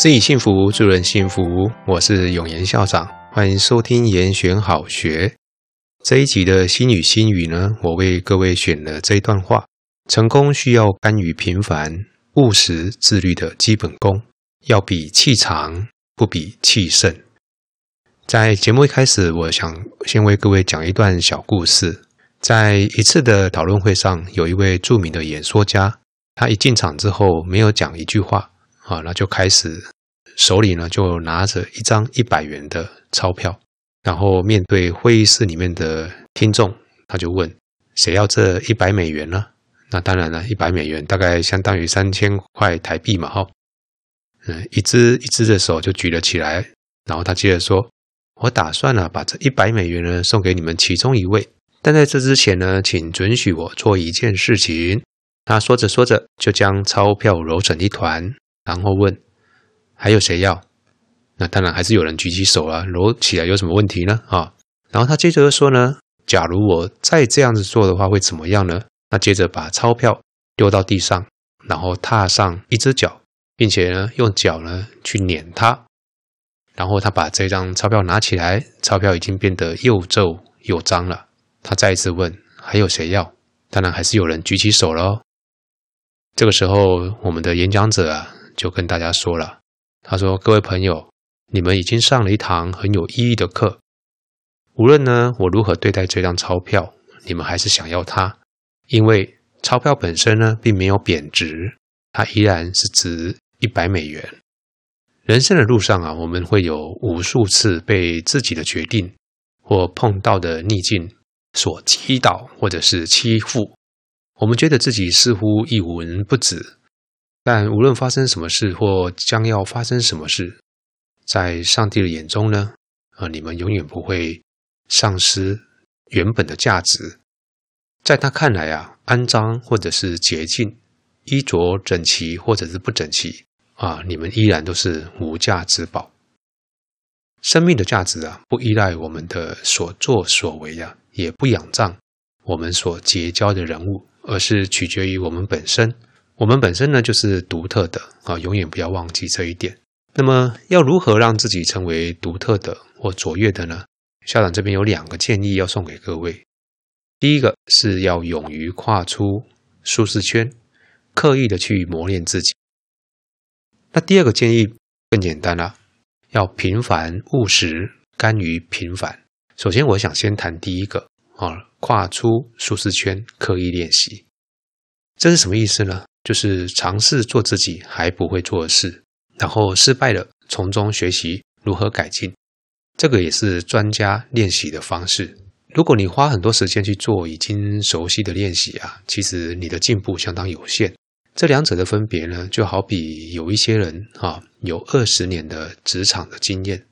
自己幸福，助人幸福。我是永言校长，欢迎收听严选好学这一集的心语心语呢。我为各位选了这一段话：成功需要甘于平凡、务实、自律的基本功，要比气长，不比气盛。在节目一开始，我想先为各位讲一段小故事。在一次的讨论会上，有一位著名的演说家，他一进场之后没有讲一句话。啊，那就开始手里呢就拿着一张一百元的钞票，然后面对会议室里面的听众，他就问：谁要这一百美元呢？那当然了，一百美元大概相当于三千块台币嘛，哈。嗯，一只一只的手就举了起来，然后他接着说：我打算呢把这一百美元呢送给你们其中一位，但在这之前呢，请准许我做一件事情。他说着说着，就将钞票揉成一团。然后问，还有谁要？那当然还是有人举起手了，揉起来有什么问题呢？啊，然后他接着又说呢，假如我再这样子做的话，会怎么样呢？那接着把钞票丢到地上，然后踏上一只脚，并且呢用脚呢去碾它，然后他把这张钞票拿起来，钞票已经变得又皱又脏了。他再一次问，还有谁要？当然还是有人举起手了。这个时候，我们的演讲者啊。就跟大家说了，他说：“各位朋友，你们已经上了一堂很有意义的课。无论呢我如何对待这张钞票，你们还是想要它，因为钞票本身呢并没有贬值，它依然是值一百美元。人生的路上啊，我们会有无数次被自己的决定或碰到的逆境所击倒，或者是欺负，我们觉得自己似乎一文不值。”但无论发生什么事或将要发生什么事，在上帝的眼中呢，啊，你们永远不会丧失原本的价值。在他看来啊，肮脏或者是洁净，衣着整齐或者是不整齐啊，你们依然都是无价之宝。生命的价值啊，不依赖我们的所作所为啊，也不仰仗我们所结交的人物，而是取决于我们本身。我们本身呢，就是独特的啊，永远不要忘记这一点。那么，要如何让自己成为独特的或卓越的呢？校长这边有两个建议要送给各位。第一个是要勇于跨出舒适圈，刻意的去磨练自己。那第二个建议更简单了，要平凡务实，甘于平凡。首先，我想先谈第一个啊，跨出舒适圈，刻意练习。这是什么意思呢？就是尝试做自己还不会做的事，然后失败了，从中学习如何改进。这个也是专家练习的方式。如果你花很多时间去做已经熟悉的练习啊，其实你的进步相当有限。这两者的分别呢，就好比有一些人啊，有二十年的职场的经验，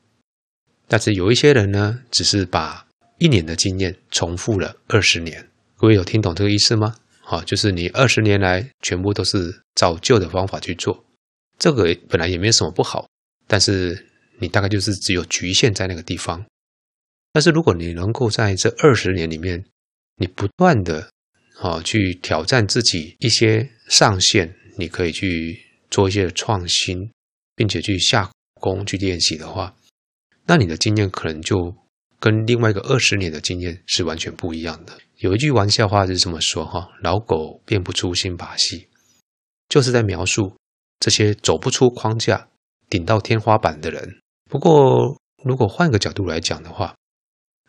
但是有一些人呢，只是把一年的经验重复了二十年。各位有听懂这个意思吗？好，就是你二十年来全部都是照旧的方法去做，这个本来也没有什么不好，但是你大概就是只有局限在那个地方。但是如果你能够在这二十年里面，你不断的啊去挑战自己一些上限，你可以去做一些创新，并且去下功去练习的话，那你的经验可能就跟另外一个二十年的经验是完全不一样的。有一句玩笑话是这么说哈，老狗变不出新把戏，就是在描述这些走不出框架、顶到天花板的人。不过，如果换个角度来讲的话，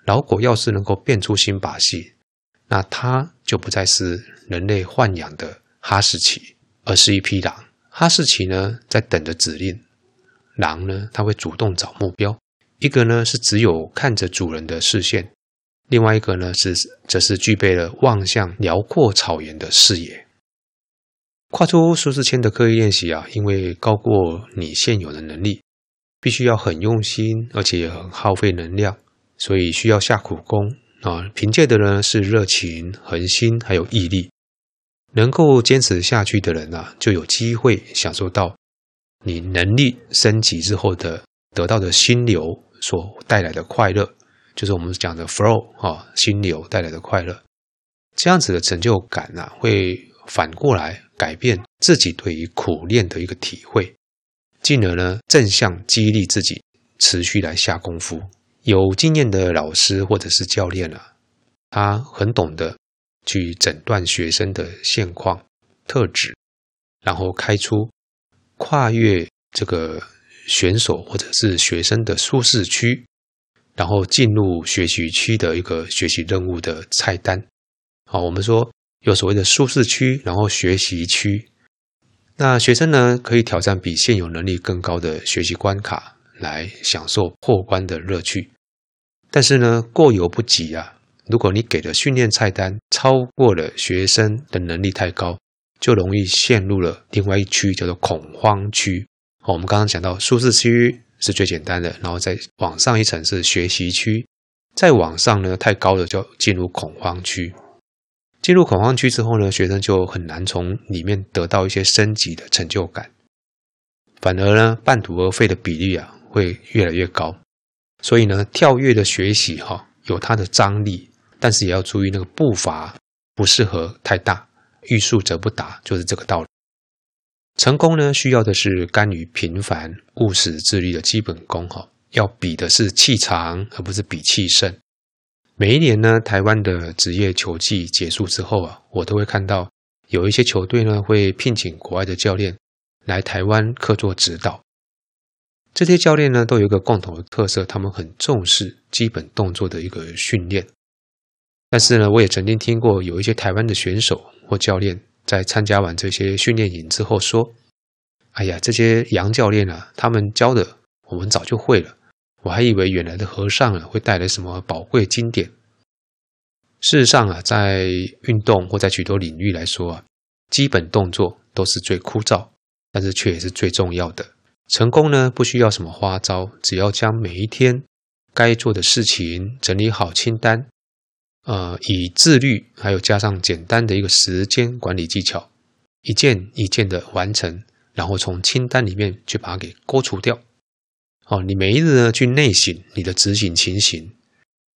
老狗要是能够变出新把戏，那它就不再是人类豢养的哈士奇，而是一匹狼。哈士奇呢，在等着指令；狼呢，它会主动找目标。一个呢，是只有看着主人的视线。另外一个呢，是则是具备了望向辽阔草原的视野。跨出舒适圈的刻意练习啊，因为高过你现有的能力，必须要很用心，而且很耗费能量，所以需要下苦功啊。凭借的呢是热情、恒心，还有毅力。能够坚持下去的人啊，就有机会享受到你能力升级之后的得到的心流所带来的快乐。就是我们讲的 flow 啊，心流带来的快乐，这样子的成就感啊，会反过来改变自己对于苦练的一个体会。进而呢正向激励自己，持续来下功夫。有经验的老师或者是教练啊，他很懂得去诊断学生的现况特质，然后开出跨越这个选手或者是学生的舒适区，然后进入学习区的一个学习任务的菜单。好，我们说有所谓的舒适区，然后学习区。那学生呢，可以挑战比现有能力更高的学习关卡，来享受破关的乐趣。但是呢，过犹不及啊！如果你给的训练菜单超过了学生的能力太高，就容易陷入了另外一区，叫做恐慌区。我们刚刚讲到舒适区是最简单的，然后再往上一层是学习区，再往上呢，太高了就进入恐慌区。进入恐慌区之后呢，学生就很难从里面得到一些升级的成就感，反而呢，半途而废的比例啊会越来越高。所以呢，跳跃的学习哈有它的张力，但是也要注意那个步伐不适合太大，欲速则不达，就是这个道理。成功呢，需要的是甘于平凡、务实、自律的基本功哈，要比的是气长，而不是比气盛。每一年呢，台湾的职业球季结束之后啊，我都会看到有一些球队呢会聘请国外的教练来台湾客座指导。这些教练呢都有一个共同的特色，他们很重视基本动作的一个训练。但是呢，我也曾经听过有一些台湾的选手或教练在参加完这些训练营之后说：“哎呀，这些洋教练啊，他们教的我们早就会了。”我还以为原来的和尚啊会带来什么宝贵经典。事实上啊，在运动或在许多领域来说啊，基本动作都是最枯燥，但是却也是最重要的。成功呢，不需要什么花招，只要将每一天该做的事情整理好清单，呃，以自律还有加上简单的一个时间管理技巧，一件一件的完成，然后从清单里面去把它给勾除掉。哦，你每一日呢去内省你的执行情形，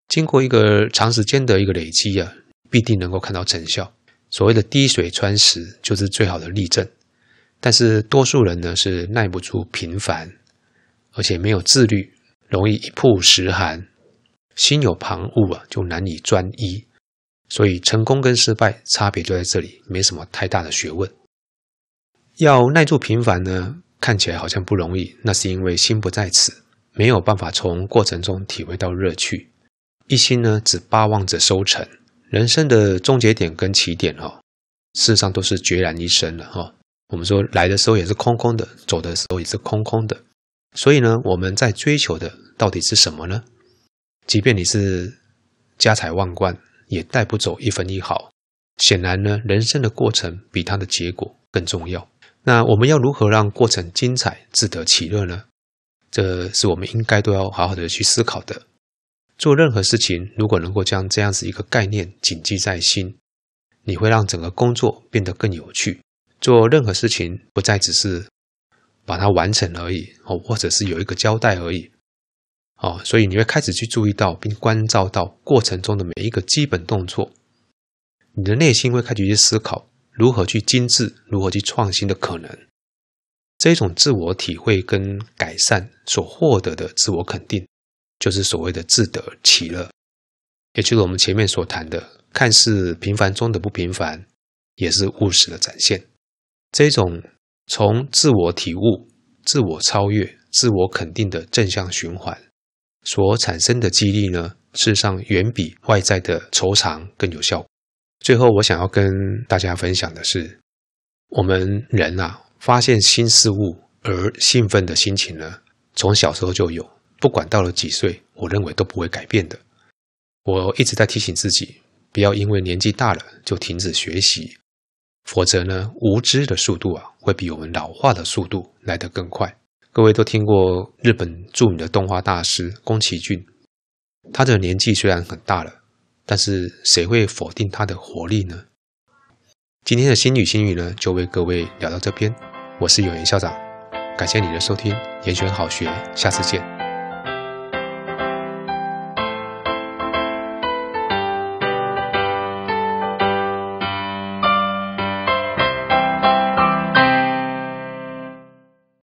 经过一个长时间的一个累积啊，必定能够看到成效。所谓的滴水穿石就是最好的例证。但是多数人呢是耐不住平凡，而且没有自律，容易一曝十寒，心有旁骛啊，就难以专一。所以成功跟失败差别就在这里，没什么太大的学问。要耐住平凡呢？看起来好像不容易，那是因为心不在此，没有办法从过程中体会到乐趣。一心呢，只巴望着收成。人生的终结点跟起点哦，事实上都是孑然一身了哈。我们说来的时候也是空空的，走的时候也是空空的。所以呢，我们在追求的到底是什么呢？即便你是家财万贯，也带不走一分一毫。显然呢，人生的过程比它的结果更重要。那我们要如何让过程精彩、自得其乐呢？这是我们应该都要好好的去思考的。做任何事情，如果能够将这样子一个概念谨记在心，你会让整个工作变得更有趣。做任何事情，不再只是把它完成而已，哦，或者是有一个交代而已，哦，所以你会开始去注意到并关照到过程中的每一个基本动作，你的内心会开始去思考。如何去精致，如何去创新的可能，这种自我体会跟改善所获得的自我肯定，就是所谓的自得其乐，也就是我们前面所谈的，看似平凡中的不平凡，也是务实的展现。这种从自我体悟、自我超越、自我肯定的正向循环所产生的激励呢，事实上远比外在的酬偿更有效果。最后，我想要跟大家分享的是，我们人啊，发现新事物而兴奋的心情呢，从小时候就有，不管到了几岁，我认为都不会改变的。我一直在提醒自己，不要因为年纪大了就停止学习，否则呢，无知的速度啊，会比我们老化的速度来得更快。各位都听过日本著名的动画大师宫崎骏，他的年纪虽然很大了。但是谁会否定他的活力呢？今天的心语心语呢，就为各位聊到这边。我是有言校长，感谢你的收听，言选好学，下次见。